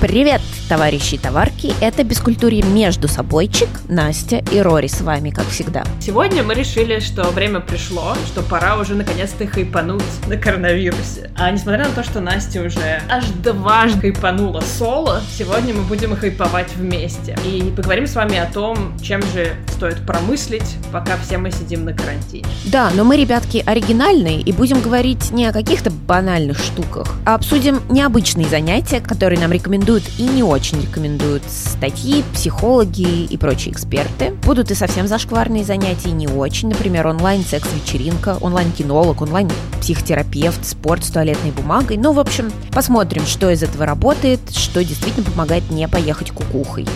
Привет, товарищи и товарки! Это Бескультурье между собойчик, Настя и Рори с вами, как всегда. Сегодня мы решили, что время пришло, что пора уже наконец-то хайпануть на коронавирусе. А несмотря на то, что Настя уже аж дважды хайпанула соло, сегодня мы будем хайповать вместе. И поговорим с вами о том, чем же стоит промыслить, пока все мы сидим на карантине. Да, но мы, ребятки, оригинальные и будем говорить не о каких-то банальных штуках, а обсудим необычные занятия, которые нам рекомендуют и не очень рекомендуют статьи, психологи и прочие эксперты. Будут и совсем зашкварные занятия, и не очень. Например, онлайн-секс-вечеринка, онлайн-кинолог, онлайн-психотерапевт, спорт с туалетной бумагой. Ну, в общем, посмотрим, что из этого работает, что действительно помогает не поехать кукухой.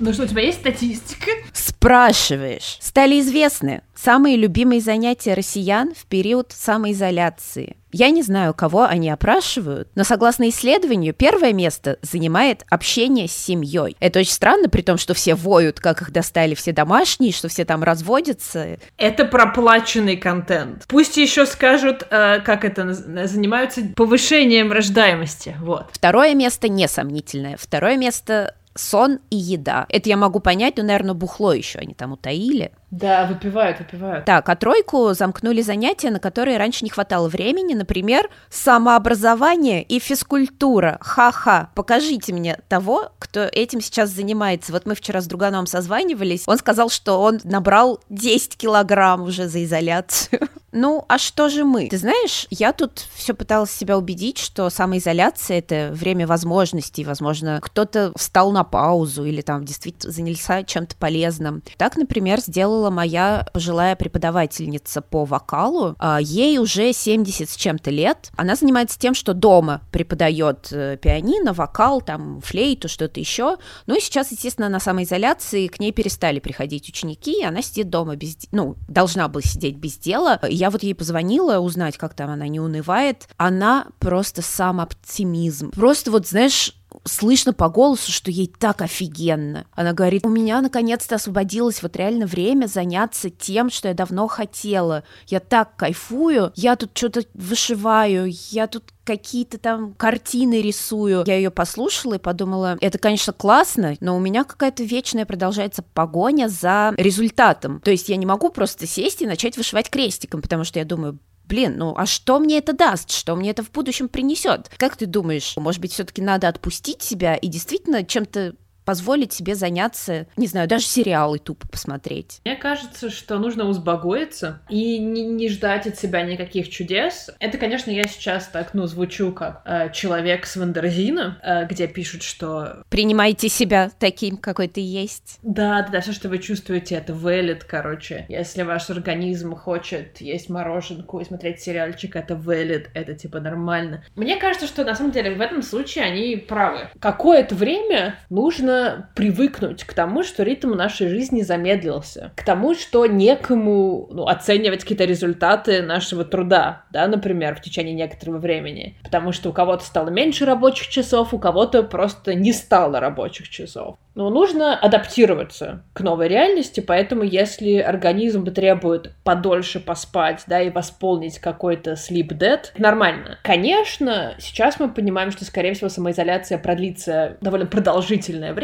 Ну что, у тебя есть статистика? Спрашиваешь. Стали известны самые любимые занятия россиян в период самоизоляции. Я не знаю, кого они опрашивают, но согласно исследованию, первое место занимает общение с семьей. Это очень странно, при том, что все воют, как их достали все домашние, что все там разводятся. Это проплаченный контент. Пусть еще скажут, э, как это занимаются повышением рождаемости. Вот. Второе место несомнительное. Второе место сон и еда. Это я могу понять, но, наверное, бухло еще они там утаили. Да, выпивают, выпивают. Так, а тройку замкнули занятия, на которые раньше не хватало времени, например, самообразование и физкультура. Ха-ха, покажите мне того, кто этим сейчас занимается. Вот мы вчера с друганом созванивались, он сказал, что он набрал 10 килограмм уже за изоляцию. Ну, а что же мы? Ты знаешь, я тут все пыталась себя убедить, что самоизоляция — это время возможностей. Возможно, кто-то встал на паузу или там действительно занялся чем-то полезным. Так, например, сделал сделала моя пожилая преподавательница по вокалу. А, ей уже 70 с чем-то лет. Она занимается тем, что дома преподает э, пианино, вокал, там, флейту, что-то еще. Ну и сейчас, естественно, на самоизоляции к ней перестали приходить ученики, и она сидит дома без... Ну, должна была сидеть без дела. Я вот ей позвонила узнать, как там она не унывает. Она просто сам оптимизм. Просто вот, знаешь, слышно по голосу, что ей так офигенно. Она говорит, у меня наконец-то освободилось вот реально время заняться тем, что я давно хотела. Я так кайфую, я тут что-то вышиваю, я тут какие-то там картины рисую. Я ее послушала и подумала, это, конечно, классно, но у меня какая-то вечная продолжается погоня за результатом. То есть я не могу просто сесть и начать вышивать крестиком, потому что я думаю, блин, ну а что мне это даст? Что мне это в будущем принесет? Как ты думаешь, может быть, все-таки надо отпустить себя и действительно чем-то позволить себе заняться, не знаю, даже сериалы тупо посмотреть. Мне кажется, что нужно успокоиться и не, не ждать от себя никаких чудес. Это, конечно, я сейчас так, ну, звучу как э, человек с Вандерзина, э, где пишут, что... Принимайте себя таким, какой ты есть. Да, да, да, все, что вы чувствуете, это вылет, короче. Если ваш организм хочет есть мороженку и смотреть сериальчик, это вылет, это типа нормально. Мне кажется, что на самом деле в этом случае они правы. Какое-то время нужно привыкнуть к тому, что ритм нашей жизни замедлился, к тому, что некому ну, оценивать какие-то результаты нашего труда, да, например, в течение некоторого времени, потому что у кого-то стало меньше рабочих часов, у кого-то просто не стало рабочих часов. Но нужно адаптироваться к новой реальности, поэтому если организм требует подольше поспать, да, и восполнить какой-то sleep debt, нормально. Конечно, сейчас мы понимаем, что, скорее всего, самоизоляция продлится довольно продолжительное время,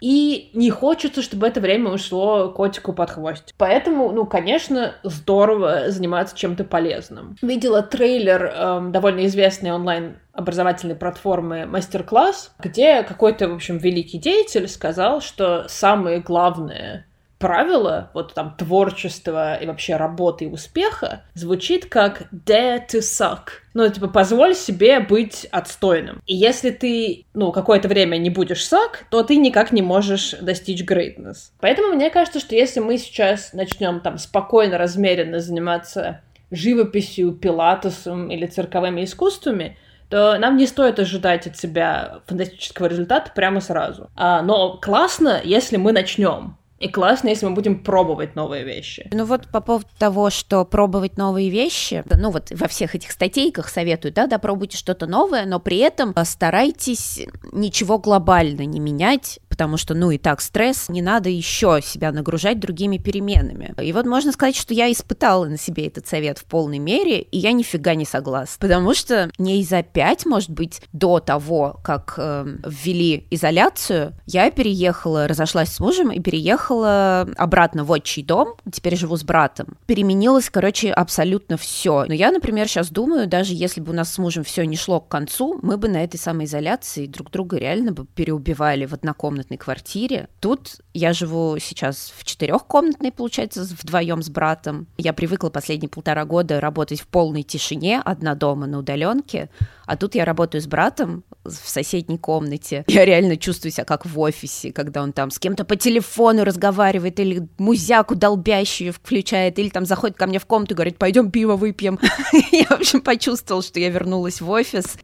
и не хочется, чтобы это время ушло котику под хвост. Поэтому, ну, конечно, здорово заниматься чем-то полезным. Видела трейлер эм, довольно известной онлайн образовательной платформы мастер-класс, где какой-то, в общем, великий деятель сказал, что самые главные правило вот там творчества и вообще работы и успеха звучит как dare to suck. Ну, типа, позволь себе быть отстойным. И если ты, ну, какое-то время не будешь сак, то ты никак не можешь достичь greatness. Поэтому мне кажется, что если мы сейчас начнем там спокойно, размеренно заниматься живописью, пилатесом или цирковыми искусствами, то нам не стоит ожидать от себя фантастического результата прямо сразу. А, но классно, если мы начнем. И классно, если мы будем пробовать новые вещи. Ну вот по поводу того, что пробовать новые вещи, ну вот во всех этих статейках советуют, да, да, пробуйте что-то новое, но при этом старайтесь ничего глобально не менять, потому что, ну и так, стресс, не надо еще себя нагружать другими переменами. И вот можно сказать, что я испытала на себе этот совет в полной мере, и я нифига не согласна, потому что не за пять, может быть, до того, как э, ввели изоляцию, я переехала, разошлась с мужем и переехала обратно в отчий дом, теперь живу с братом. Переменилось, короче, абсолютно все. Но я, например, сейчас думаю, даже если бы у нас с мужем все не шло к концу, мы бы на этой самоизоляции друг друга реально бы переубивали в однокомнатной квартире. Тут я живу сейчас в четырехкомнатной, получается, вдвоем с братом. Я привыкла последние полтора года работать в полной тишине, одна дома на удаленке, а тут я работаю с братом в соседней комнате. Я реально чувствую себя как в офисе, когда он там с кем-то по телефону разговаривает или музяку долбящую включает, или там заходит ко мне в комнату и говорит, пойдем пиво выпьем. Я, в общем, почувствовала, что я вернулась в офис.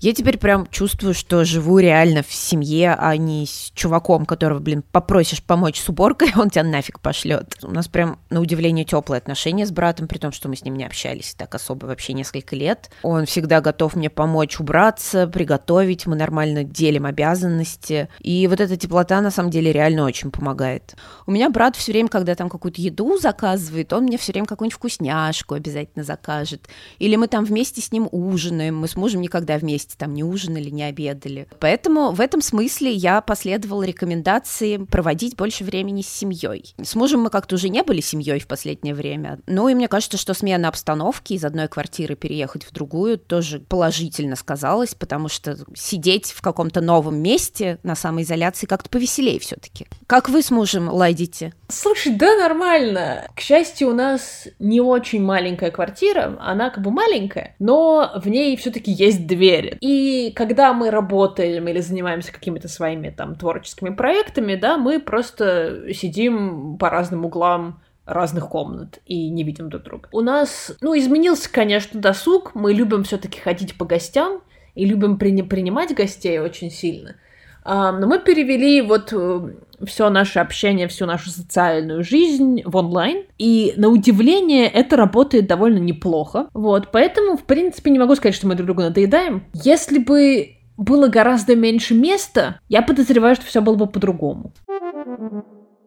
Я теперь прям чувствую, что живу реально в семье, а не с чуваком, которого, блин, попросишь помочь с уборкой, он тебя нафиг пошлет. У нас прям, на удивление, теплые отношения с братом, при том, что мы с ним не общались так особо вообще несколько лет. Он всегда готов мне помочь убраться, приготовить, мы нормально делим обязанности. И вот эта теплота, на самом деле, реально очень помогает. У меня брат все время, когда там какую-то еду заказывает, он мне все время какую-нибудь вкусняшку обязательно закажет. Или мы там вместе с ним ужинаем, мы с мужем никогда вместе вместе там не ужинали, не обедали. Поэтому в этом смысле я последовала рекомендации проводить больше времени с семьей. С мужем мы как-то уже не были семьей в последнее время. Ну и мне кажется, что смена обстановки из одной квартиры переехать в другую тоже положительно сказалось, потому что сидеть в каком-то новом месте на самоизоляции как-то повеселее все-таки. Как вы с мужем ладите? Слушай, да нормально. К счастью, у нас не очень маленькая квартира, она как бы маленькая, но в ней все-таки есть двери. И когда мы работаем или занимаемся какими-то своими там творческими проектами, да, мы просто сидим по разным углам разных комнат и не видим друг друга. У нас, ну, изменился, конечно, досуг. Мы любим все-таки ходить по гостям и любим при- принимать гостей очень сильно. А, но мы перевели вот э, все наше общение, всю нашу социальную жизнь в онлайн. И на удивление это работает довольно неплохо. Вот, поэтому, в принципе, не могу сказать, что мы друг другу надоедаем. Если бы было гораздо меньше места, я подозреваю, что все было бы по-другому.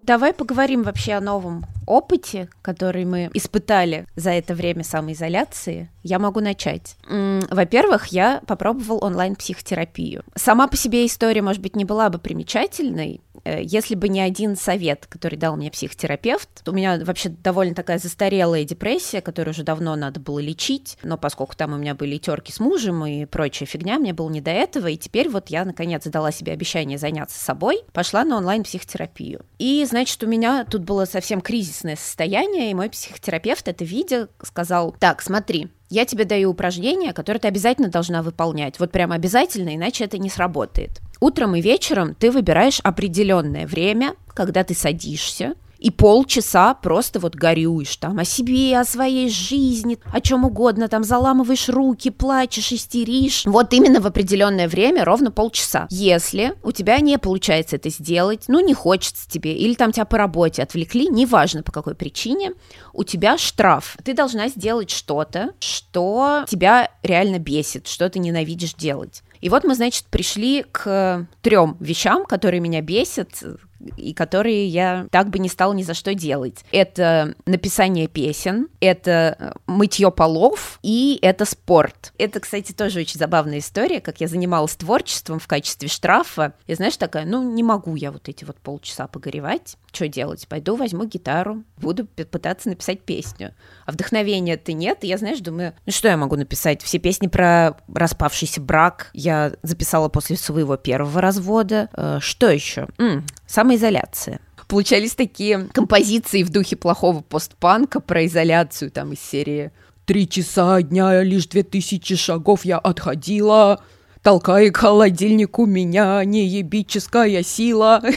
Давай поговорим вообще о новом опыте, который мы испытали за это время самоизоляции. Я могу начать. Во-первых, я попробовал онлайн-психотерапию. Сама по себе история, может быть, не была бы примечательной, если бы не один совет, который дал мне психотерапевт, у меня вообще довольно такая застарелая депрессия, которую уже давно надо было лечить, но поскольку там у меня были терки с мужем и прочая фигня, мне было не до этого, и теперь вот я наконец дала себе обещание заняться собой, пошла на онлайн-психотерапию. И, значит, у меня тут было совсем кризисное состояние, и мой психотерапевт это видя, сказал, так, смотри, я тебе даю упражнение, которое ты обязательно должна выполнять. Вот прям обязательно, иначе это не сработает. Утром и вечером ты выбираешь определенное время, когда ты садишься, и полчаса просто вот горюешь там о себе, о своей жизни, о чем угодно, там заламываешь руки, плачешь, истеришь. Вот именно в определенное время, ровно полчаса. Если у тебя не получается это сделать, ну не хочется тебе, или там тебя по работе отвлекли, неважно по какой причине, у тебя штраф. Ты должна сделать что-то, что тебя реально бесит, что ты ненавидишь делать. И вот мы, значит, пришли к трем вещам, которые меня бесят, и которые я так бы не стала ни за что делать. Это написание песен, это э, мытье полов и это спорт. Это, кстати, тоже очень забавная история, как я занималась творчеством в качестве штрафа. И знаешь, такая, ну, не могу я вот эти вот полчаса погоревать. Что делать? Пойду возьму гитару, буду пытаться написать песню. А вдохновения ты нет, и я, знаешь, думаю, ну что я могу написать? Все песни про распавшийся брак я записала после своего первого развода. Э, что еще? М, самоизоляция получались такие композиции в духе плохого постпанка про изоляцию там из серии «Три часа дня, лишь две тысячи шагов я отходила», толкай к холодильнику меня неебическая сила.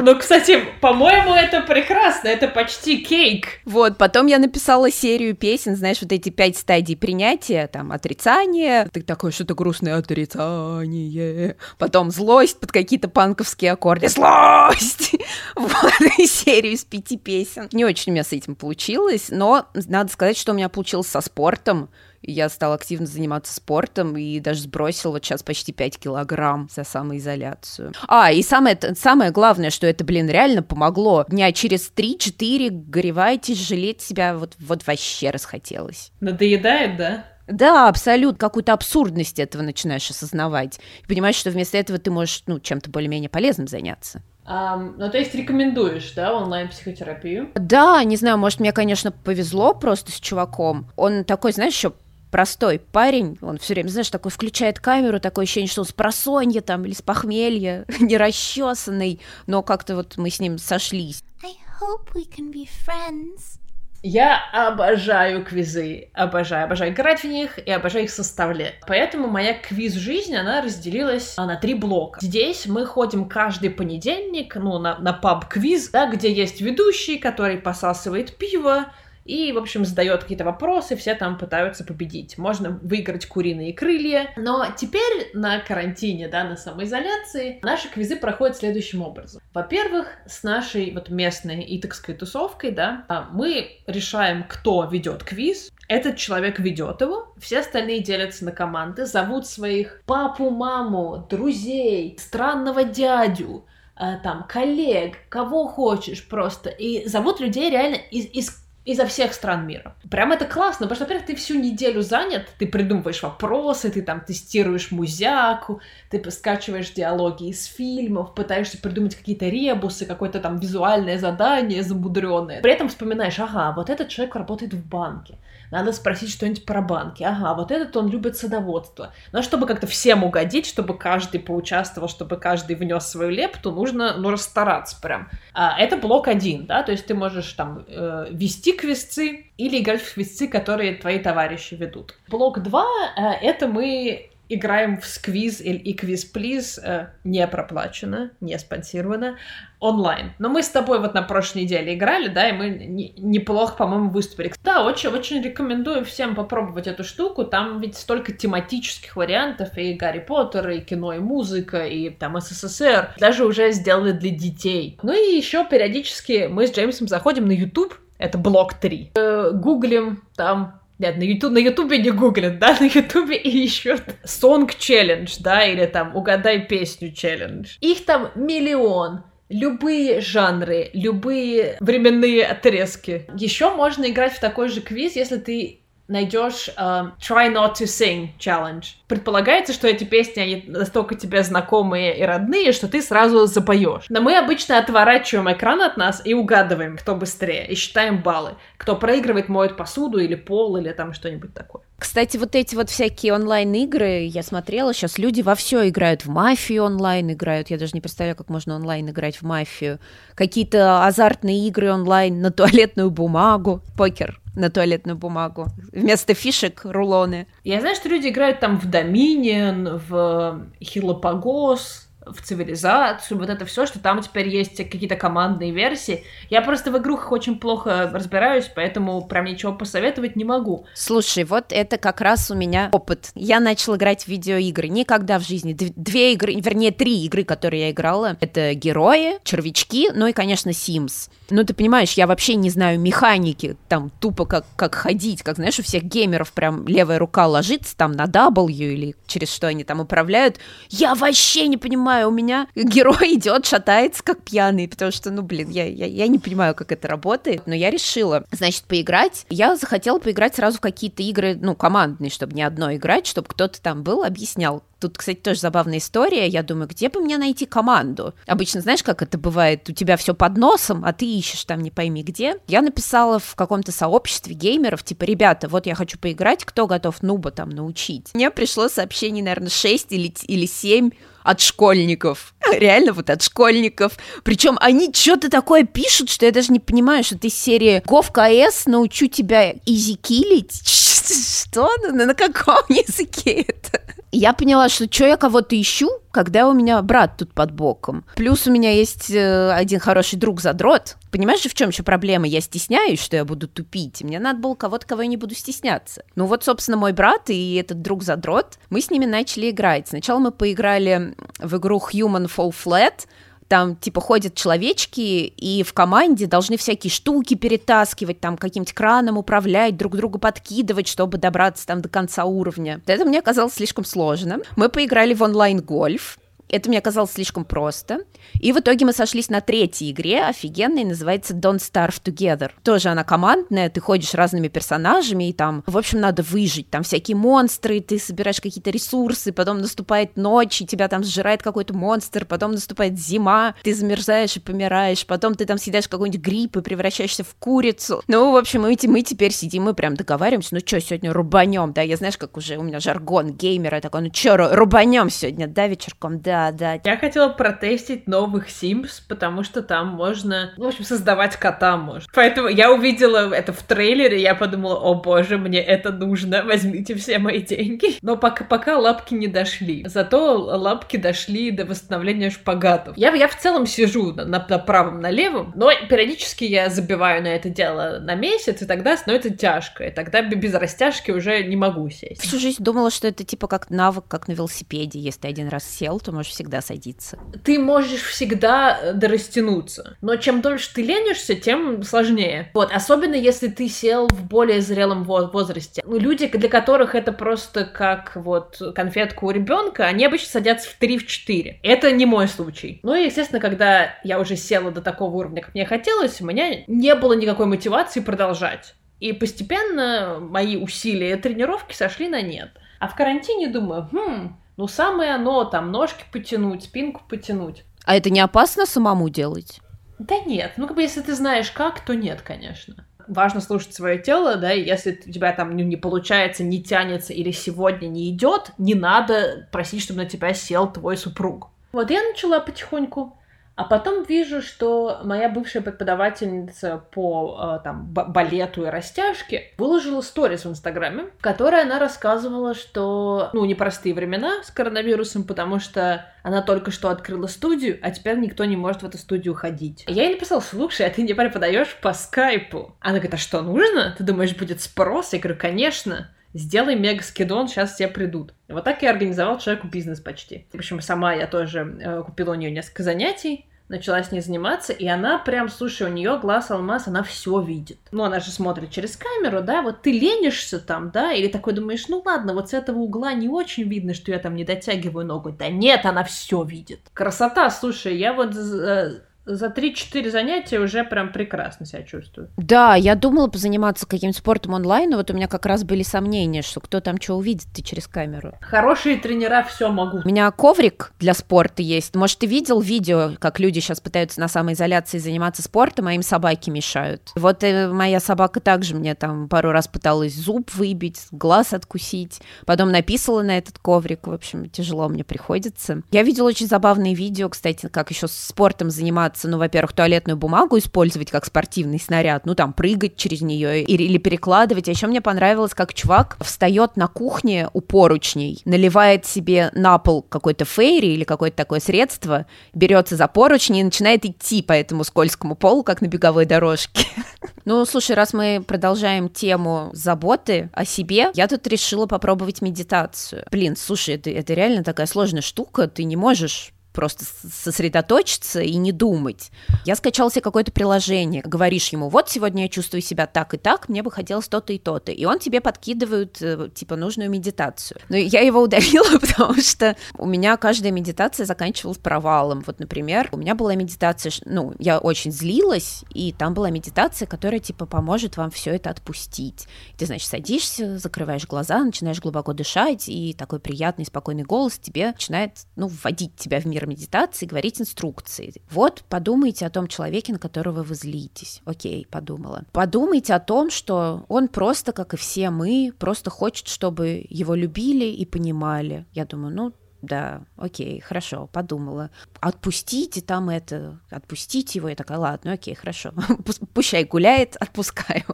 Ну, кстати, по-моему, это прекрасно, это почти кейк. Вот, потом я написала серию песен, знаешь, вот эти пять стадий принятия, там, отрицание, ты такое что-то грустное отрицание, потом злость под какие-то панковские аккорды, злость! Вот, и серию из пяти песен. Не очень у меня с этим получилось, но надо сказать, что у меня получилось со спортом, я стала активно заниматься спортом и даже сбросила вот сейчас почти 5 килограмм за самоизоляцию. А, и самое, самое главное, что это, блин, реально помогло. Дня через 3-4 гореваете, жалеть себя вот, вот вообще расхотелось. Надоедает, да? Да, абсолютно. Какую-то абсурдность этого начинаешь осознавать. И понимаешь, что вместо этого ты можешь, ну, чем-то более-менее полезным заняться. Um, ну, то есть рекомендуешь, да, онлайн-психотерапию? Да, не знаю, может, мне, конечно, повезло просто с чуваком. Он такой, знаешь, еще простой парень, он все время, знаешь, такой включает камеру, такое ощущение, что он с просонья там или с похмелья, нерасчесанный, но как-то вот мы с ним сошлись. I hope we can be friends. Я обожаю квизы, обожаю, обожаю играть в них и обожаю их составлять. Поэтому моя квиз-жизнь, она разделилась на три блока. Здесь мы ходим каждый понедельник, ну, на, на паб-квиз, да, где есть ведущий, который посасывает пиво, и, в общем, задает какие-то вопросы, все там пытаются победить. Можно выиграть куриные крылья. Но теперь на карантине, да, на самоизоляции, наши квизы проходят следующим образом. Во-первых, с нашей вот местной итокской тусовкой, да, а, мы решаем, кто ведет квиз, этот человек ведет его, все остальные делятся на команды, зовут своих папу, маму, друзей, странного дядю, а, там, коллег, кого хочешь просто. И зовут людей реально из, из изо всех стран мира. Прям это классно, потому что, во-первых, ты всю неделю занят, ты придумываешь вопросы, ты там тестируешь музяку, ты скачиваешь диалоги из фильмов, пытаешься придумать какие-то ребусы, какое-то там визуальное задание замудренное. При этом вспоминаешь, ага, вот этот человек работает в банке, надо спросить что-нибудь про банки. Ага, вот этот он любит садоводство. Но чтобы как-то всем угодить, чтобы каждый поучаствовал, чтобы каждый внес свою лепту, нужно, ну, расстараться прям. А, это блок один, да, то есть ты можешь там э, вести квесцы или играть в квесцы, которые твои товарищи ведут. Блок два э, это мы играем в сквиз и квиз плиз э, не проплачено, не спонсировано, онлайн. Но мы с тобой вот на прошлой неделе играли, да, и мы не, неплохо, по-моему, выступили. Да, очень-очень рекомендую всем попробовать эту штуку. Там ведь столько тематических вариантов, и Гарри Поттер, и кино, и музыка, и там СССР. Даже уже сделали для детей. Ну и еще периодически мы с Джеймсом заходим на YouTube, это блок 3. Э, гуглим там нет, на YouTube, на Ютубе не гуглят, да, на Ютубе и ищут Song Challenge, да, или там Угадай песню челлендж. Их там миллион. Любые жанры, любые временные отрезки. Еще можно играть в такой же квиз, если ты найдешь uh, Try Not to Sing Challenge. Предполагается, что эти песни, они настолько тебе знакомые и родные, что ты сразу запоешь. Но мы обычно отворачиваем экран от нас и угадываем, кто быстрее, и считаем баллы. Кто проигрывает, моет посуду или пол, или там что-нибудь такое. Кстати, вот эти вот всякие онлайн-игры, я смотрела, сейчас люди во все играют, в мафию онлайн играют, я даже не представляю, как можно онлайн играть в мафию. Какие-то азартные игры онлайн на туалетную бумагу, покер на туалетную бумагу. Вместо фишек рулоны. Я знаю, что люди играют там в Доминион, в Хилопогос, в цивилизацию, вот это все, что там теперь есть какие-то командные версии. Я просто в игрухах очень плохо разбираюсь, поэтому прям ничего посоветовать не могу. Слушай, вот это как раз у меня опыт. Я начала играть в видеоигры. Никогда в жизни. Две игры, вернее, три игры, которые я играла. Это Герои, Червячки, ну и, конечно, Sims. Ну, ты понимаешь, я вообще не знаю механики, там, тупо как, как ходить, как, знаешь, у всех геймеров прям левая рука ложится там на W или через что они там управляют. Я вообще не понимаю, знаю, у меня герой идет, шатается как пьяный, потому что, ну, блин, я, я, я не понимаю, как это работает, но я решила, значит, поиграть. Я захотела поиграть сразу в какие-то игры, ну, командные, чтобы не одно играть, чтобы кто-то там был, объяснял, Тут, кстати, тоже забавная история. Я думаю, где бы мне найти команду? Обычно, знаешь, как это бывает? У тебя все под носом, а ты ищешь там не пойми где. Я написала в каком-то сообществе геймеров, типа, ребята, вот я хочу поиграть, кто готов нуба там научить? Мне пришло сообщение, наверное, 6 или, или 7 от школьников. Реально вот от школьников. Причем они что-то такое пишут, что я даже не понимаю, что ты серии Гов КС научу тебя изикилить. Что? На, каком языке это? Я поняла, что что я кого-то ищу, когда у меня брат тут под боком. Плюс у меня есть э, один хороший друг задрот. Понимаешь же, в чем еще проблема? Я стесняюсь, что я буду тупить. Мне надо было кого-то, кого я не буду стесняться. Ну вот, собственно, мой брат и этот друг задрот, мы с ними начали играть. Сначала мы поиграли в игру Human Fall Flat, там, типа, ходят человечки и в команде должны всякие штуки перетаскивать, там, каким-то краном управлять, друг друга подкидывать, чтобы добраться там до конца уровня. Это мне казалось слишком сложно. Мы поиграли в онлайн-гольф, это мне казалось слишком просто. И в итоге мы сошлись на третьей игре, офигенной, называется Don't Starve Together. Тоже она командная, ты ходишь разными персонажами, и там, в общем, надо выжить. Там всякие монстры, ты собираешь какие-то ресурсы, потом наступает ночь, и тебя там сжирает какой-то монстр, потом наступает зима, ты замерзаешь и помираешь, потом ты там съедаешь какой-нибудь гриб и превращаешься в курицу. Ну, в общем, мы, мы теперь сидим, мы прям договариваемся, ну что, сегодня рубанем, да, я знаешь, как уже у меня жаргон геймера такой, ну что, рубанем сегодня, да, вечерком, да, да, да. Я хотела протестить новых Sims, потому что там можно, ну, в общем, создавать кота можно. Поэтому я увидела это в трейлере, я подумала, о боже, мне это нужно, возьмите все мои деньги. Но пока, пока лапки не дошли. Зато лапки дошли до восстановления шпагатов. Я, я в целом сижу на, на, на правом, на левом, но периодически я забиваю на это дело на месяц, и тогда становится тяжко. И тогда без растяжки уже не могу сесть. Всю жизнь думала, что это типа как навык, как на велосипеде. Если ты один раз сел, то можешь всегда садиться. Ты можешь всегда э, дорастянуться, но чем дольше ты ленишься, тем сложнее. Вот, особенно если ты сел в более зрелом возрасте. Ну, люди, для которых это просто как вот конфетка у ребенка, они обычно садятся в 3-4. Это не мой случай. Ну и, естественно, когда я уже села до такого уровня, как мне хотелось, у меня не было никакой мотивации продолжать. И постепенно мои усилия и тренировки сошли на нет. А в карантине думаю, хм, ну, самое оно, там, ножки потянуть, спинку потянуть. А это не опасно самому делать? Да нет, ну, как бы, если ты знаешь как, то нет, конечно. Важно слушать свое тело, да, и если у тебя там ну, не получается, не тянется или сегодня не идет, не надо просить, чтобы на тебя сел твой супруг. Вот я начала потихоньку а потом вижу, что моя бывшая преподавательница по э, там, балету и растяжке выложила сторис в Инстаграме, в которой она рассказывала, что, ну, непростые времена с коронавирусом, потому что она только что открыла студию, а теперь никто не может в эту студию ходить. Я ей написала, слушай, а ты не преподаешь по скайпу? Она говорит, а что, нужно? Ты думаешь, будет спрос? Я говорю, конечно сделай мега скидон, сейчас все придут. Вот так я организовал человеку бизнес почти. В общем, сама я тоже э, купила у нее несколько занятий, начала с ней заниматься, и она прям, слушай, у нее глаз алмаз, она все видит. Ну, она же смотрит через камеру, да, вот ты ленишься там, да, или такой думаешь, ну ладно, вот с этого угла не очень видно, что я там не дотягиваю ногу. Да нет, она все видит. Красота, слушай, я вот э, за 3-4 занятия уже прям прекрасно себя чувствую. Да, я думала позаниматься каким-то спортом онлайн, но вот у меня как раз были сомнения, что кто там что увидит ты через камеру. Хорошие тренера все могут. У меня коврик для спорта есть. Может, ты видел видео, как люди сейчас пытаются на самоизоляции заниматься спортом, а им собаки мешают. Вот э, моя собака также мне там пару раз пыталась зуб выбить, глаз откусить, потом написала на этот коврик. В общем, тяжело мне приходится. Я видела очень забавные видео, кстати, как еще спортом заниматься пытаться, ну, во-первых, туалетную бумагу использовать как спортивный снаряд, ну, там, прыгать через нее или, или перекладывать. А еще мне понравилось, как чувак встает на кухне у поручней, наливает себе на пол какой-то фейри или какое-то такое средство, берется за поручни и начинает идти по этому скользкому полу, как на беговой дорожке. Ну, слушай, раз мы продолжаем тему заботы о себе, я тут решила попробовать медитацию. Блин, слушай, это, это реально такая сложная штука, ты не можешь просто сосредоточиться и не думать. Я скачал себе какое-то приложение, говоришь ему, вот сегодня я чувствую себя так и так, мне бы хотелось то-то и то-то, и он тебе подкидывает, э, типа, нужную медитацию. Но я его удалила, потому что у меня каждая медитация заканчивалась провалом. Вот, например, у меня была медитация, ну, я очень злилась, и там была медитация, которая, типа, поможет вам все это отпустить. Ты, значит, садишься, закрываешь глаза, начинаешь глубоко дышать, и такой приятный, спокойный голос тебе начинает, ну, вводить тебя в мир медитации говорить инструкции. Вот подумайте о том человеке, на которого вы злитесь. Окей, подумала. Подумайте о том, что он просто, как и все мы, просто хочет, чтобы его любили и понимали. Я думаю, ну, да, окей, хорошо, подумала. Отпустите там это, отпустите его. Я такая, ладно, окей, хорошо. Пущай гуляет, отпускаю.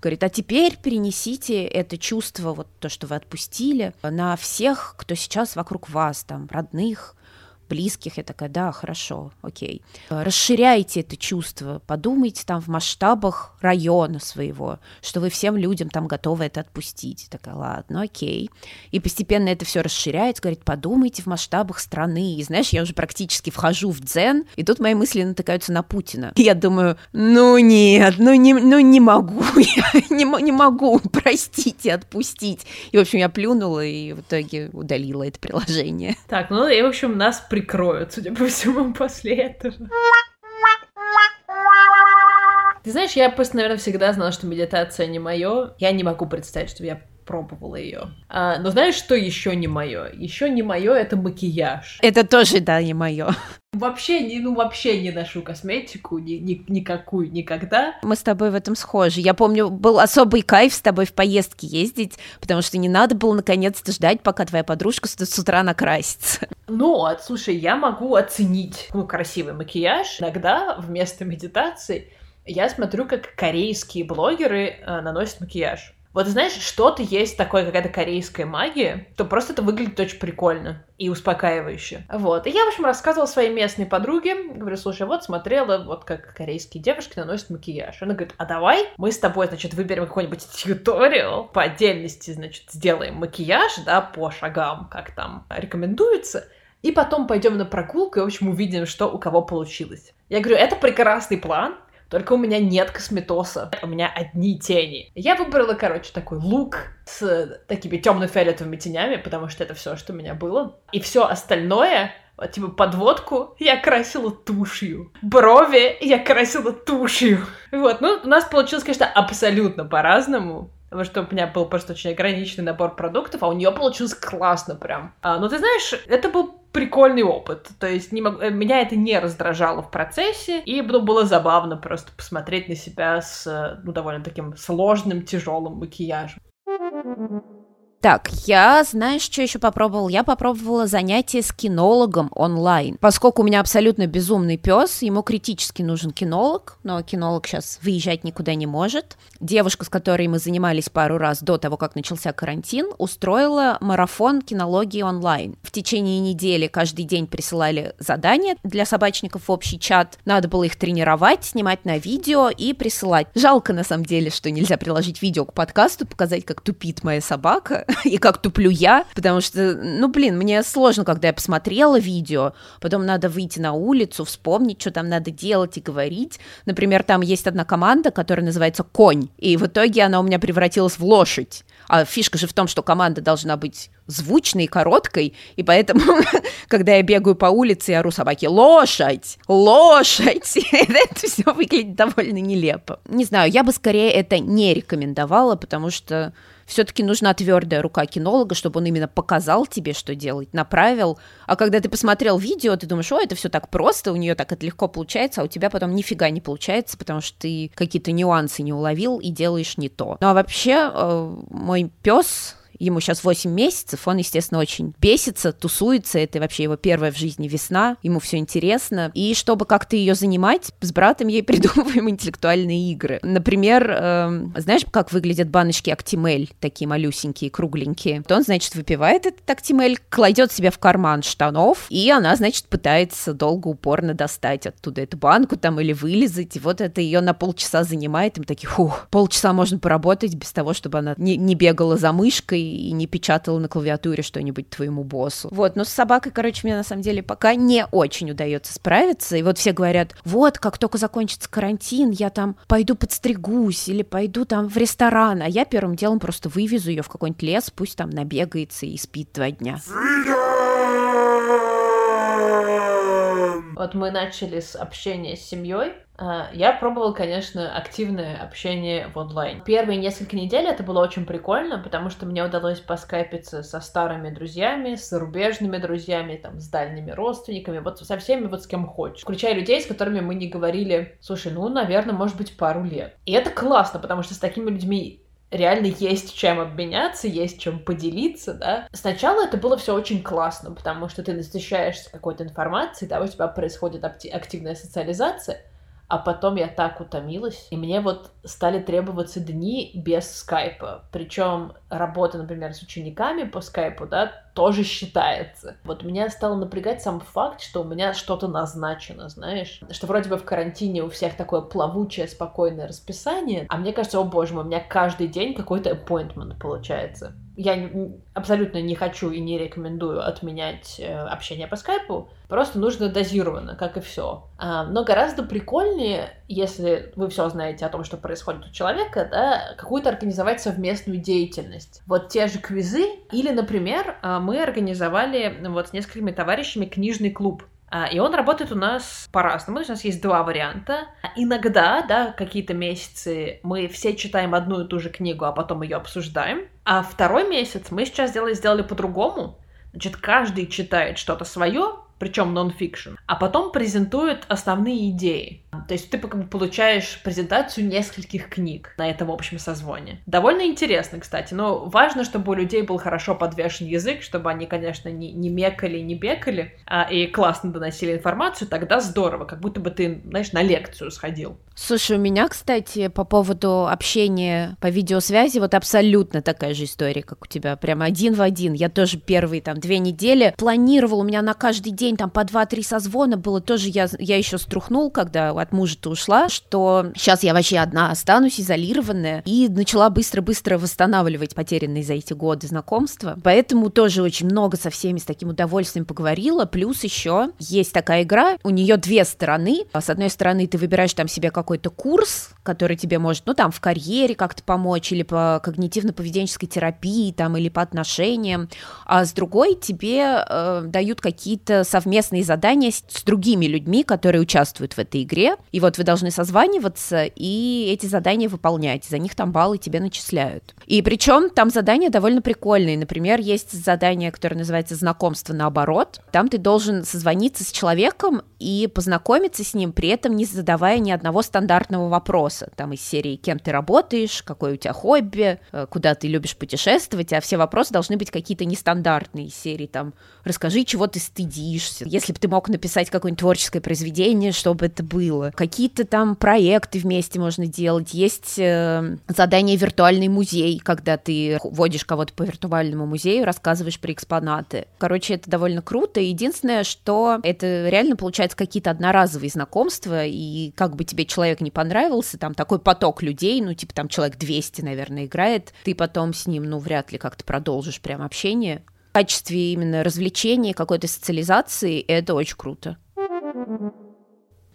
Говорит, а теперь перенесите это чувство, вот то, что вы отпустили, на всех, кто сейчас вокруг вас, там, родных, близких. Я такая, да, хорошо, окей. Расширяйте это чувство, подумайте там в масштабах района своего, что вы всем людям там готовы это отпустить. Такая, ладно, окей. И постепенно это все расширяется, говорит, подумайте в масштабах страны. И знаешь, я уже практически вхожу в дзен, и тут мои мысли натыкаются на Путина. И я думаю, ну нет, ну не, ну не могу, я не, не могу, простите, отпустить. И, в общем, я плюнула и в итоге удалила это приложение. Так, ну и, в общем, нас прикроют, судя по всему, после этого. Ты знаешь, я просто, наверное, всегда знала, что медитация не мое. Я не могу представить, что я пробовала ее. А, но знаешь, что еще не мое? Еще не мое это макияж. Это тоже, да, не мое. Вообще не, ну вообще не ношу косметику, ни, ни, никакую, никогда. Мы с тобой в этом схожи. Я помню, был особый кайф с тобой в поездке ездить, потому что не надо было наконец-то ждать, пока твоя подружка с, с утра накрасится. Ну, а, слушай, я могу оценить ну, красивый макияж. Иногда вместо медитации я смотрю, как корейские блогеры э, наносят макияж. Вот знаешь, что-то есть такое, какая-то корейская магия, то просто это выглядит очень прикольно и успокаивающе. Вот. И я, в общем, рассказывала своей местной подруге, говорю, слушай, вот смотрела, вот как корейские девушки наносят макияж. Она говорит, а давай мы с тобой, значит, выберем какой-нибудь тьюториал, по отдельности, значит, сделаем макияж, да, по шагам, как там рекомендуется, и потом пойдем на прогулку и, в общем, увидим, что у кого получилось. Я говорю, это прекрасный план, только у меня нет косметоса, у меня одни тени. Я выбрала, короче, такой лук с такими темно-фиолетовыми тенями, потому что это все, что у меня было. И все остальное вот, типа подводку я красила тушью. Брови я красила тушью. Вот, ну, у нас получилось, конечно, абсолютно по-разному. Потому что у меня был просто очень ограниченный набор продуктов, а у нее получилось классно прям. А, ну, ты знаешь, это был прикольный опыт. То есть не мог... Э, меня это не раздражало в процессе, и ну, было забавно просто посмотреть на себя с э, ну, довольно таким сложным, тяжелым макияжем. Так, я, знаешь, что еще попробовала? Я попробовала занятие с кинологом онлайн. Поскольку у меня абсолютно безумный пес, ему критически нужен кинолог, но кинолог сейчас выезжать никуда не может. Девушка, с которой мы занимались пару раз до того, как начался карантин, устроила марафон кинологии онлайн. В течение недели каждый день присылали задания для собачников в общий чат. Надо было их тренировать, снимать на видео и присылать. Жалко, на самом деле, что нельзя приложить видео к подкасту, показать, как тупит моя собака. и как туплю я, потому что, ну, блин, мне сложно, когда я посмотрела видео, потом надо выйти на улицу, вспомнить, что там надо делать и говорить. Например, там есть одна команда, которая называется «Конь», и в итоге она у меня превратилась в лошадь. А фишка же в том, что команда должна быть звучной и короткой, и поэтому, когда я бегаю по улице и ору собаке «Лошадь! Лошадь!», это все выглядит довольно нелепо. Не знаю, я бы скорее это не рекомендовала, потому что все-таки нужна твердая рука кинолога, чтобы он именно показал тебе, что делать, направил. А когда ты посмотрел видео, ты думаешь, о, это все так просто, у нее так это легко получается, а у тебя потом нифига не получается, потому что ты какие-то нюансы не уловил и делаешь не то. Ну а вообще, э, мой пес Ему сейчас 8 месяцев, он, естественно, очень бесится, тусуется, это вообще его первая в жизни весна, ему все интересно. И чтобы как-то ее занимать, с братом ей придумываем интеллектуальные игры. Например, э, знаешь, как выглядят баночки Актимель, такие малюсенькие, кругленькие? То он, значит, выпивает этот Актимель, кладет себе в карман штанов, и она, значит, пытается долго, упорно достать оттуда эту банку там или вылезать, и вот это ее на полчаса занимает, им такие, фух, полчаса можно поработать без того, чтобы она не, не бегала за мышкой, и не печатала на клавиатуре что-нибудь твоему боссу. Вот, но с собакой, короче, мне на самом деле пока не очень удается справиться. И вот все говорят, вот, как только закончится карантин, я там пойду подстригусь или пойду там в ресторан, а я первым делом просто вывезу ее в какой-нибудь лес, пусть там набегается и спит два дня. Вот мы начали с общения с семьей, я пробовала, конечно, активное общение в онлайн. Первые несколько недель это было очень прикольно, потому что мне удалось поскайпиться со старыми друзьями, с зарубежными друзьями, там, с дальними родственниками, вот со всеми вот с кем хочешь. Включая людей, с которыми мы не говорили, слушай, ну, наверное, может быть, пару лет. И это классно, потому что с такими людьми реально есть чем обменяться, есть чем поделиться, да. Сначала это было все очень классно, потому что ты насыщаешься какой-то информацией, да, у тебя происходит активная социализация, а потом я так утомилась, и мне вот стали требоваться дни без скайпа. Причем работа, например, с учениками по скайпу, да, тоже считается. Вот меня стало напрягать сам факт, что у меня что-то назначено, знаешь, что вроде бы в карантине у всех такое плавучее, спокойное расписание, а мне кажется, о боже мой, у меня каждый день какой-то appointment получается я абсолютно не хочу и не рекомендую отменять э, общение по скайпу, просто нужно дозированно, как и все. А, но гораздо прикольнее, если вы все знаете о том, что происходит у человека, да, какую-то организовать совместную деятельность. Вот те же квизы, или, например, а, мы организовали вот с несколькими товарищами книжный клуб. А, и он работает у нас по-разному. У нас есть два варианта. Иногда, да, какие-то месяцы мы все читаем одну и ту же книгу, а потом ее обсуждаем. А второй месяц мы сейчас сделали, сделали по-другому. Значит, каждый читает что-то свое, причем нон-фикшн, а потом презентует основные идеи. То есть ты как бы получаешь презентацию нескольких книг на этом общем созвоне. Довольно интересно, кстати, но важно, чтобы у людей был хорошо подвешен язык, чтобы они, конечно, не, не мекали, не бекали, а, и классно доносили информацию, тогда здорово, как будто бы ты, знаешь, на лекцию сходил. Слушай, у меня, кстати, по поводу общения по видеосвязи вот абсолютно такая же история, как у тебя, прямо один в один. Я тоже первые там две недели планировал, у меня на каждый день там по два-три созвона было, тоже я, я еще струхнул, когда от мужа-то ушла, что сейчас я вообще одна останусь, изолированная, и начала быстро-быстро восстанавливать потерянные за эти годы знакомства. Поэтому тоже очень много со всеми с таким удовольствием поговорила. Плюс еще есть такая игра, у нее две стороны. С одной стороны, ты выбираешь там себе какой-то курс, который тебе может, ну, там, в карьере как-то помочь, или по когнитивно-поведенческой терапии, там, или по отношениям, а с другой тебе э, дают какие-то совместные задания с, другими людьми, которые участвуют в этой игре, и вот вы должны созваниваться и эти задания выполнять. За них там баллы тебе начисляют. И причем там задания довольно прикольные. Например, есть задание, которое называется «Знакомство наоборот». Там ты должен созвониться с человеком и познакомиться с ним, при этом не задавая ни одного стандартного вопроса. Там из серии «Кем ты работаешь?», «Какое у тебя хобби?», э, «Куда ты любишь путешествовать?», а все вопросы должны быть какие-то нестандартные из серии там «Расскажи, чего ты стыдишься?», «Если бы ты мог написать какое-нибудь творческое произведение, что бы это было?», какие-то там проекты вместе можно делать, есть э, задание «Виртуальный музей», когда ты водишь кого-то по виртуальному музею, рассказываешь про экспонаты. Короче, это довольно круто. Единственное, что это реально получается какие-то одноразовые знакомства, и как бы тебе человек не понравился, там такой поток людей, ну, типа там человек 200, наверное, играет, ты потом с ним, ну, вряд ли как-то продолжишь прям общение. В качестве именно развлечения, какой-то социализации это очень круто.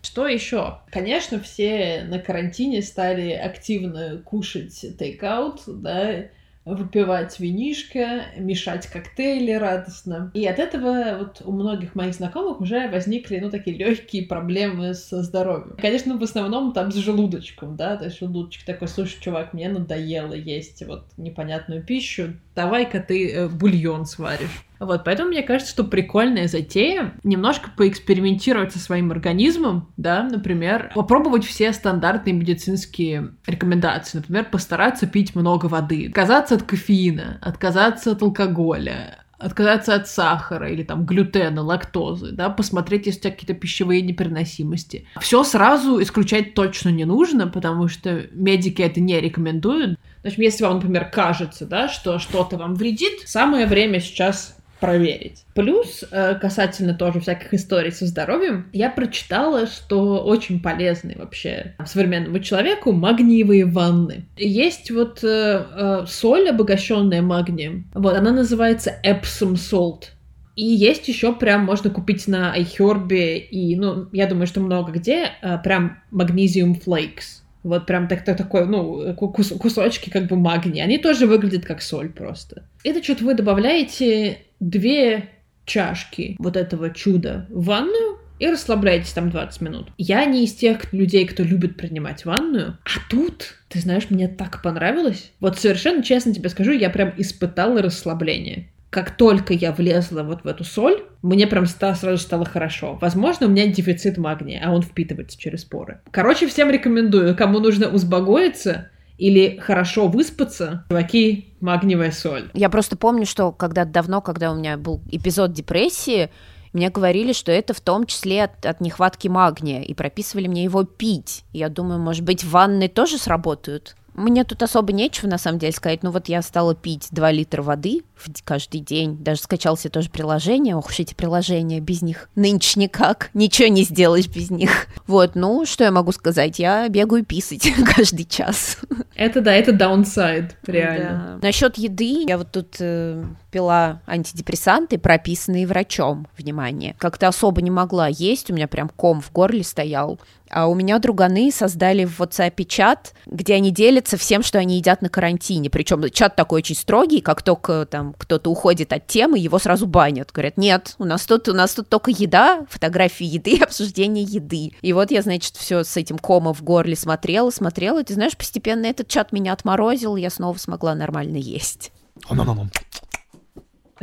Что еще? Конечно, все на карантине стали активно кушать тейкаут, да, выпивать винишко, мешать коктейли радостно. И от этого вот у многих моих знакомых уже возникли, ну, такие легкие проблемы со здоровьем. Конечно, в основном там с желудочком, да, то есть желудочек такой, слушай, чувак, мне надоело есть вот непонятную пищу, давай-ка ты э, бульон сваришь. Вот, поэтому мне кажется, что прикольная затея немножко поэкспериментировать со своим организмом, да, например, попробовать все стандартные медицинские рекомендации, например, постараться пить много воды, отказаться от кофеина, отказаться от алкоголя, отказаться от сахара или там глютена, лактозы, да, посмотреть, есть у тебя какие-то пищевые непереносимости. Все сразу исключать точно не нужно, потому что медики это не рекомендуют. Значит, если вам, например, кажется, да, что что-то вам вредит, самое время сейчас проверить. Плюс, э, касательно тоже всяких историй со здоровьем, я прочитала, что очень полезны вообще современному человеку магниевые ванны. Есть вот э, э, соль, обогащенная магнием. Вот, она называется Epsom Salt. И есть еще прям можно купить на iHerb и, ну, я думаю, что много где, прям Magnesium Flakes. Вот прям так, так, такой, ну, кус, кусочки как бы магния. Они тоже выглядят как соль просто. Это что-то вы добавляете две чашки вот этого чуда в ванную и расслабляйтесь там 20 минут. Я не из тех людей, кто любит принимать ванную, а тут, ты знаешь, мне так понравилось. Вот совершенно честно тебе скажу, я прям испытала расслабление. Как только я влезла вот в эту соль, мне прям сразу стало хорошо. Возможно, у меня дефицит магния, а он впитывается через поры. Короче, всем рекомендую, кому нужно успокоиться, или хорошо выспаться, чуваки, магниевая соль. Я просто помню, что когда давно, когда у меня был эпизод депрессии, Мне говорили, что это в том числе от, от нехватки магния, и прописывали мне его пить. Я думаю, может быть, ванны тоже сработают? Мне тут особо нечего, на самом деле, сказать. Ну вот я стала пить 2 литра воды каждый день. Даже скачал себе тоже приложение. Ох уж эти приложения, без них нынче никак. Ничего не сделаешь без них. Вот, ну, что я могу сказать? Я бегаю писать каждый час. Это да, это даунсайд, реально. Да. Насчет еды, я вот тут э, пила антидепрессанты, прописанные врачом, внимание. Как-то особо не могла есть, у меня прям ком в горле стоял. А у меня друганы создали в WhatsApp чат, где они делятся всем, что они едят на карантине. Причем чат такой очень строгий, как только там кто-то уходит от темы, его сразу банят. Говорят, нет, у нас тут, у нас тут только еда, фотографии еды обсуждение еды. И вот я, значит, все с этим комом в горле смотрела, смотрела. Ты знаешь, постепенно этот чат меня отморозил, я снова смогла нормально есть.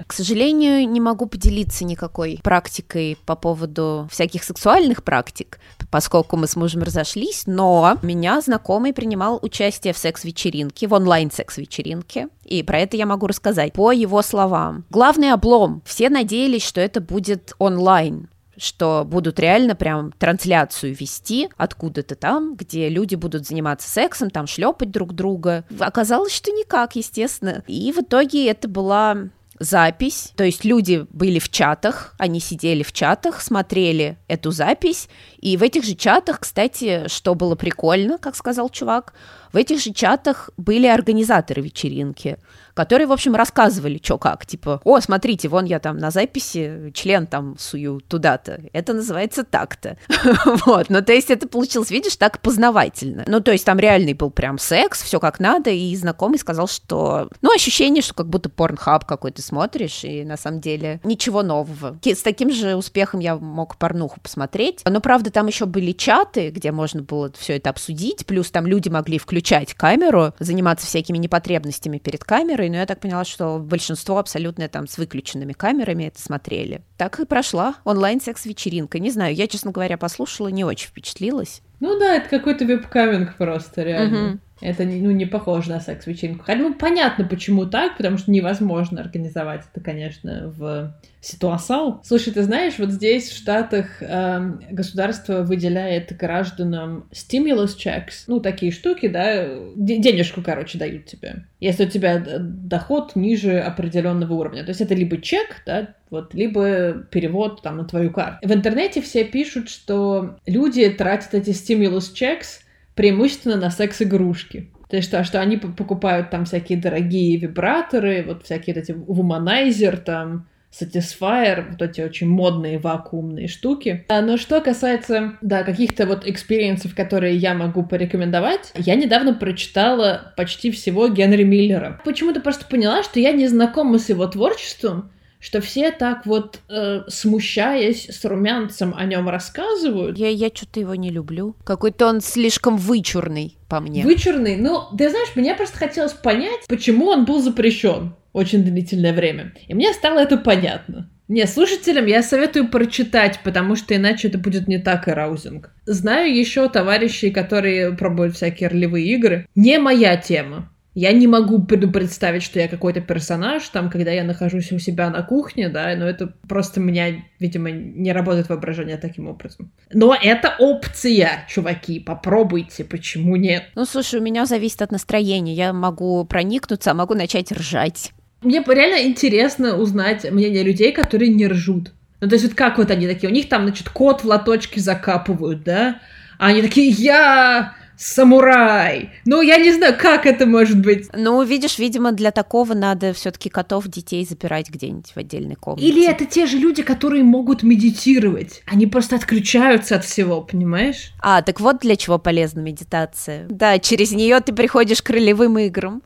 К сожалению, не могу поделиться никакой практикой по поводу всяких сексуальных практик, поскольку мы с мужем разошлись, но меня знакомый принимал участие в секс-вечеринке, в онлайн-секс-вечеринке, и про это я могу рассказать по его словам. Главный облом. Все надеялись, что это будет онлайн, что будут реально прям трансляцию вести откуда-то там, где люди будут заниматься сексом, там шлепать друг друга. Оказалось, что никак, естественно. И в итоге это была запись, то есть люди были в чатах, они сидели в чатах, смотрели эту запись, и в этих же чатах, кстати, что было прикольно, как сказал чувак, в этих же чатах были организаторы вечеринки, которые, в общем, рассказывали, что как, типа, о, смотрите, вон я там на записи член там сую туда-то, это называется так-то. вот, ну, то есть это получилось, видишь, так познавательно. Ну, то есть там реальный был прям секс, все как надо, и знакомый сказал, что, ну, ощущение, что как будто порнхаб какой-то смотришь, и на самом деле ничего нового. С таким же успехом я мог порнуху посмотреть, но, правда, там еще были чаты, где можно было все это обсудить, плюс там люди могли включать камеру, заниматься всякими непотребностями перед камерой, камерой, но я так поняла, что большинство абсолютно там с выключенными камерами это смотрели. Так и прошла онлайн-секс-вечеринка. Не знаю, я, честно говоря, послушала, не очень впечатлилась. Ну да, это какой-то веб-каминг просто, реально. Угу. Это ну, не похоже на секс-вечеринку. Хотя, ну, понятно, почему так, потому что невозможно организовать это, конечно, в ситуацию. Слушай, ты знаешь, вот здесь, в Штатах, э, государство выделяет гражданам stimulus checks, ну, такие штуки, да, денежку, короче, дают тебе, если у тебя доход ниже определенного уровня. То есть это либо чек, да, вот, либо перевод там на твою карту. В интернете все пишут, что люди тратят эти stimulus checks преимущественно на секс-игрушки. То есть что, что они покупают там всякие дорогие вибраторы, вот всякие вот эти Womanizer, там, Satisfyer, вот эти очень модные вакуумные штуки. А, но что касается, да, каких-то вот experience ов, которые я могу порекомендовать, я недавно прочитала почти всего Генри Миллера. Почему-то просто поняла, что я не знакома с его творчеством, что все так вот, э, смущаясь с румянцем о нем рассказывают. Я, я что-то его не люблю. Какой-то он слишком вычурный по мне. Вычурный? Ну, ты знаешь, мне просто хотелось понять, почему он был запрещен очень длительное время. И мне стало это понятно. Не, слушателям я советую прочитать, потому что иначе это будет не так эраузинг. Знаю еще товарищей, которые пробуют всякие ролевые игры. Не моя тема. Я не могу представить, что я какой-то персонаж, там, когда я нахожусь у себя на кухне, да, но это просто у меня, видимо, не работает воображение таким образом. Но это опция, чуваки, попробуйте, почему нет? Ну, слушай, у меня зависит от настроения, я могу проникнуться, а могу начать ржать. Мне реально интересно узнать мнение людей, которые не ржут. Ну, то есть вот как вот они такие, у них там, значит, кот в лоточке закапывают, да, а они такие, я самурай. Ну, я не знаю, как это может быть. Ну, видишь, видимо, для такого надо все-таки котов, детей запирать где-нибудь в отдельной комнате. Или это те же люди, которые могут медитировать. Они просто отключаются от всего, понимаешь? А, так вот для чего полезна медитация. Да, через нее ты приходишь к ролевым играм.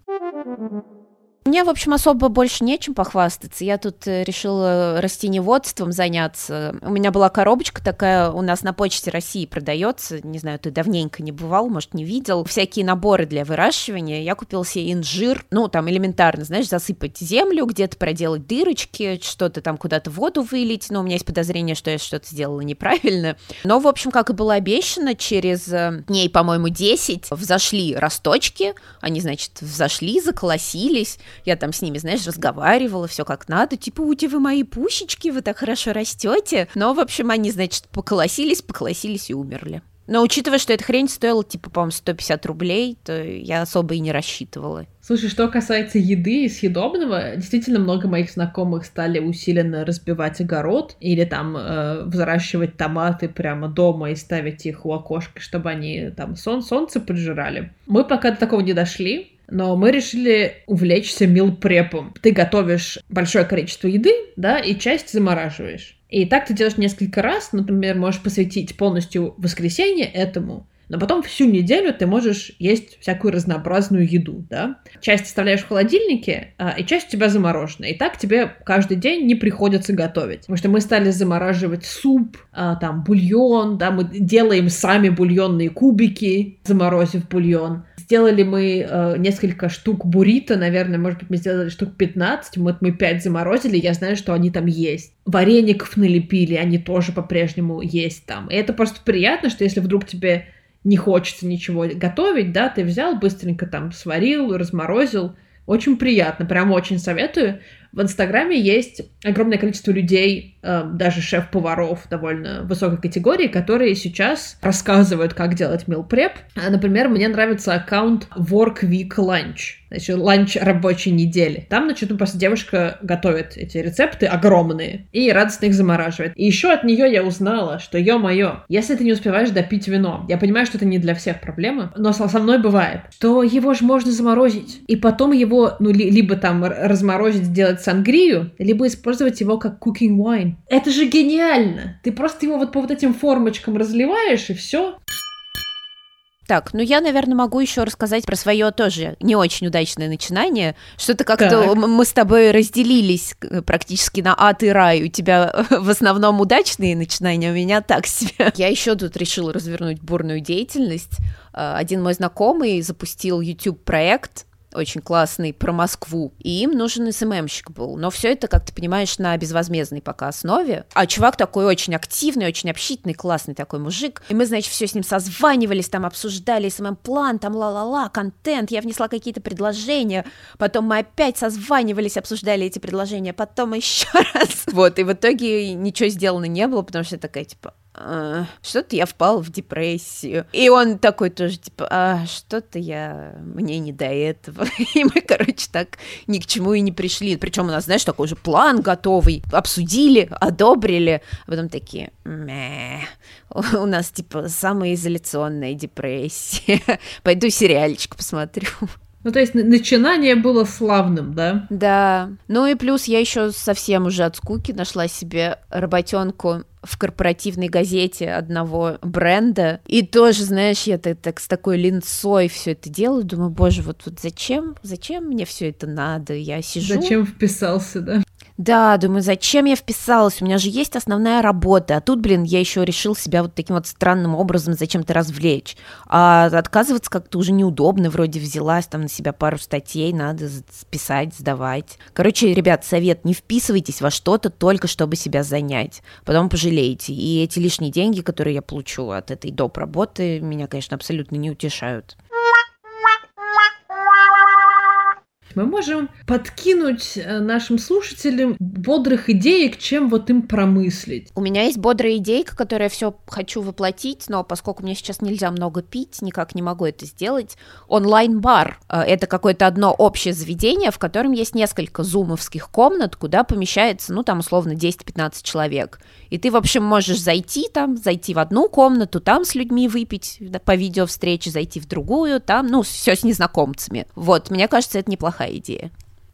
Мне, в общем, особо больше нечем похвастаться. Я тут э, решила растеневодством заняться. У меня была коробочка такая, у нас на почте России продается. Не знаю, ты давненько не бывал, может, не видел. Всякие наборы для выращивания. Я купил себе инжир. Ну, там элементарно, знаешь, засыпать землю, где-то проделать дырочки, что-то там куда-то воду вылить. Но у меня есть подозрение, что я что-то сделала неправильно. Но, в общем, как и было обещано, через э, дней, по-моему, 10 взошли росточки. Они, значит, взошли, заколосились Я там с ними, знаешь, разговаривала, все как надо, типа, ути, вы мои пушечки, вы так хорошо растете. Но, в общем, они, значит, поколосились, поколосились и умерли. Но учитывая, что эта хрень стоила, типа, по-моему, 150 рублей, то я особо и не рассчитывала. Слушай, что касается еды и съедобного, действительно много моих знакомых стали усиленно разбивать огород или там э, взращивать томаты прямо дома и ставить их у окошка, чтобы они там сон солнце поджирали. Мы пока до такого не дошли, но мы решили увлечься милпрепом. Ты готовишь большое количество еды, да, и часть замораживаешь. И так ты делаешь несколько раз, например, можешь посвятить полностью воскресенье этому, но потом всю неделю ты можешь есть всякую разнообразную еду, да. Часть оставляешь в холодильнике, а, и часть у тебя заморожена. И так тебе каждый день не приходится готовить. Потому что мы стали замораживать суп, а, там, бульон, да, мы делаем сами бульонные кубики, заморозив бульон. Сделали мы э, несколько штук буррито, наверное, может быть, мы сделали штук 15, вот мы 5 заморозили, я знаю, что они там есть. Вареников налепили, они тоже по-прежнему есть там. И это просто приятно, что если вдруг тебе не хочется ничего готовить, да, ты взял, быстренько там сварил, разморозил. Очень приятно, прям очень советую. В Инстаграме есть огромное количество людей, э, даже шеф-поваров довольно высокой категории, которые сейчас рассказывают, как делать meal. А, например, мне нравится аккаунт Work Week Lunch значит, ланч рабочей недели. Там, значит, ну, просто девушка готовит эти рецепты огромные и радостно их замораживает. И еще от нее я узнала, что, ё-моё, если ты не успеваешь допить вино, я понимаю, что это не для всех проблема, но со мной бывает, то его же можно заморозить, и потом его, ну, ли, либо там разморозить, сделать сангрию, либо использовать его как cooking wine. Это же гениально! Ты просто его вот по вот этим формочкам разливаешь, и все. Так, ну я, наверное, могу еще рассказать про свое тоже не очень удачное начинание. Что-то как-то мы с тобой разделились э, практически на ад и рай. У тебя в основном удачные начинания, у меня так себе. Я еще тут решила развернуть бурную деятельность. Э, один мой знакомый запустил YouTube проект очень классный про Москву, и им нужен СММщик был. Но все это, как ты понимаешь, на безвозмездной пока основе. А чувак такой очень активный, очень общительный, классный такой мужик. И мы, значит, все с ним созванивались, там обсуждали СММ-план, там ла-ла-ла, контент, я внесла какие-то предложения, потом мы опять созванивались, обсуждали эти предложения, потом еще раз. Вот, и в итоге ничего сделано не было, потому что я такая, типа, а, что-то я впал в депрессию. И он такой тоже, типа, а, что-то я, мне не до этого. И мы, короче, так ни к чему и не пришли. Причем у нас, знаешь, такой же план готовый. Обсудили, одобрили. А потом такие, Мэ. у нас, типа, самоизоляционная депрессия. Пойду сериальчик посмотрю. Ну, то есть начинание было славным, да? Да. Ну и плюс я еще совсем уже от скуки нашла себе работенку в корпоративной газете одного бренда. И тоже, знаешь, я так, так с такой линцой все это делаю. Думаю, боже, вот, вот зачем? Зачем мне все это надо? Я сижу. Зачем вписался, да? Да, думаю, зачем я вписалась? У меня же есть основная работа. А тут, блин, я еще решил себя вот таким вот странным образом зачем-то развлечь. А отказываться как-то уже неудобно. Вроде взялась там на себя пару статей, надо писать, сдавать. Короче, ребят, совет, не вписывайтесь во что-то только чтобы себя занять. Потом пожалеете. И эти лишние деньги, которые я получу от этой доп. работы, меня, конечно, абсолютно не утешают. Мы можем подкинуть э, нашим слушателям бодрых идеек, чем вот им промыслить. У меня есть бодрая идейка, которую я все хочу воплотить, но поскольку мне сейчас нельзя много пить, никак не могу это сделать. Онлайн-бар э, — это какое-то одно общее заведение, в котором есть несколько зумовских комнат, куда помещается, ну, там, условно, 10-15 человек. И ты, в общем, можешь зайти там, зайти в одну комнату, там с людьми выпить по видеовстрече, зайти в другую, там, ну, все с незнакомцами. Вот, мне кажется, это неплохая идея.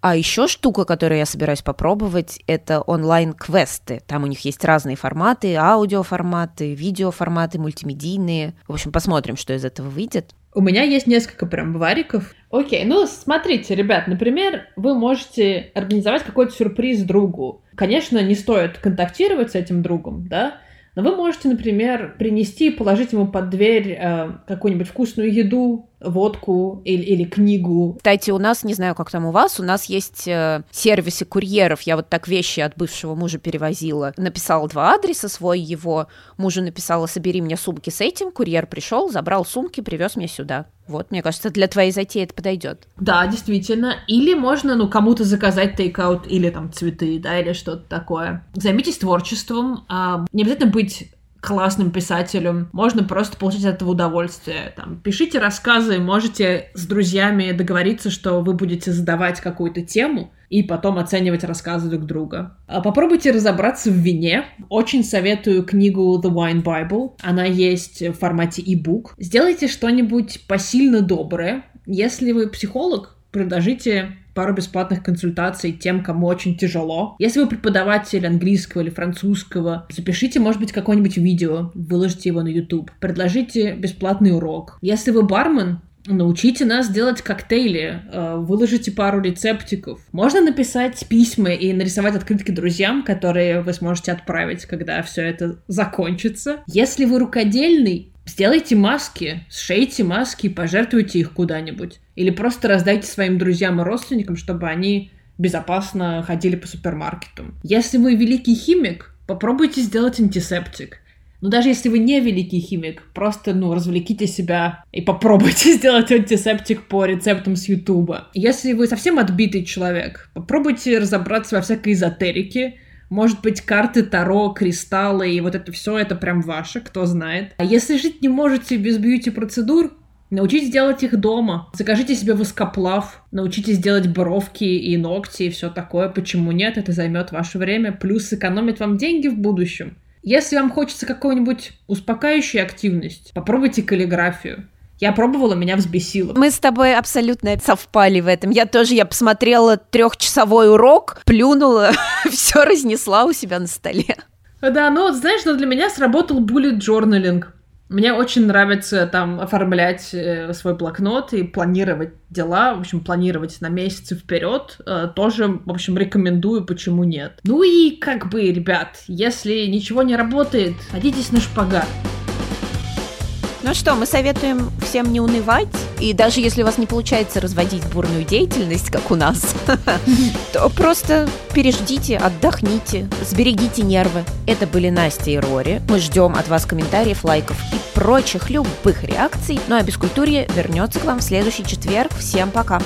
А еще штука, которую я собираюсь попробовать, это онлайн-квесты. Там у них есть разные форматы, аудиоформаты, видеоформаты, мультимедийные. В общем, посмотрим, что из этого выйдет. У меня есть несколько прям вариков. Окей, ну смотрите, ребят, например, вы можете организовать какой-то сюрприз другу. Конечно, не стоит контактировать с этим другом, да, но вы можете, например, принести и положить ему под дверь э, какую-нибудь вкусную еду, водку или, или книгу. Кстати, у нас, не знаю, как там у вас, у нас есть э, сервисы курьеров. Я вот так вещи от бывшего мужа перевозила. Написала два адреса, свой его мужу написала, собери мне сумки с этим. Курьер пришел, забрал сумки, привез меня сюда. Вот, мне кажется, для твоей затеи это подойдет. Да, действительно. Или можно, ну, кому-то заказать тейкаут или там цветы, да, или что-то такое. Займитесь творчеством. А, не обязательно быть классным писателем, можно просто получить от этого удовольствие. Там, пишите рассказы, можете с друзьями договориться, что вы будете задавать какую-то тему, и потом оценивать рассказы друг друга. А попробуйте разобраться в вине. Очень советую книгу The Wine Bible. Она есть в формате e-book. Сделайте что-нибудь посильно доброе. Если вы психолог, предложите пару бесплатных консультаций тем, кому очень тяжело. Если вы преподаватель английского или французского, запишите, может быть, какое-нибудь видео, выложите его на YouTube. Предложите бесплатный урок. Если вы бармен, Научите нас делать коктейли, э, выложите пару рецептиков. Можно написать письма и нарисовать открытки друзьям, которые вы сможете отправить, когда все это закончится. Если вы рукодельный, Сделайте маски, сшейте маски и пожертвуйте их куда-нибудь. Или просто раздайте своим друзьям и родственникам, чтобы они безопасно ходили по супермаркету. Если вы великий химик, попробуйте сделать антисептик. Но даже если вы не великий химик, просто, ну, развлеките себя и попробуйте сделать антисептик по рецептам с Ютуба. Если вы совсем отбитый человек, попробуйте разобраться во всякой эзотерике, может быть, карты Таро, кристаллы и вот это все, это прям ваше, кто знает. А если жить не можете без бьюти-процедур, Научитесь делать их дома. Закажите себе воскоплав. Научитесь делать бровки и ногти и все такое. Почему нет? Это займет ваше время. Плюс сэкономит вам деньги в будущем. Если вам хочется какой-нибудь успокаивающей активность, попробуйте каллиграфию. Я пробовала, меня взбесило. Мы с тобой абсолютно совпали в этом. Я тоже, я посмотрела трехчасовой урок, плюнула, все разнесла у себя на столе. Да, ну вот знаешь, но для меня сработал bullet journaling. Мне очень нравится там оформлять э, свой блокнот и планировать дела, в общем, планировать на месяцы вперед. Э, тоже, в общем, рекомендую, почему нет. Ну и как бы, ребят, если ничего не работает, садитесь на шпагат. Ну что, мы советуем всем не унывать, и даже если у вас не получается разводить бурную деятельность, как у нас, то просто переждите, отдохните, сберегите нервы. Это были Настя и Рори. Мы ждем от вас комментариев, лайков и прочих любых реакций. Ну а Бескультурье вернется к вам в следующий четверг. Всем пока!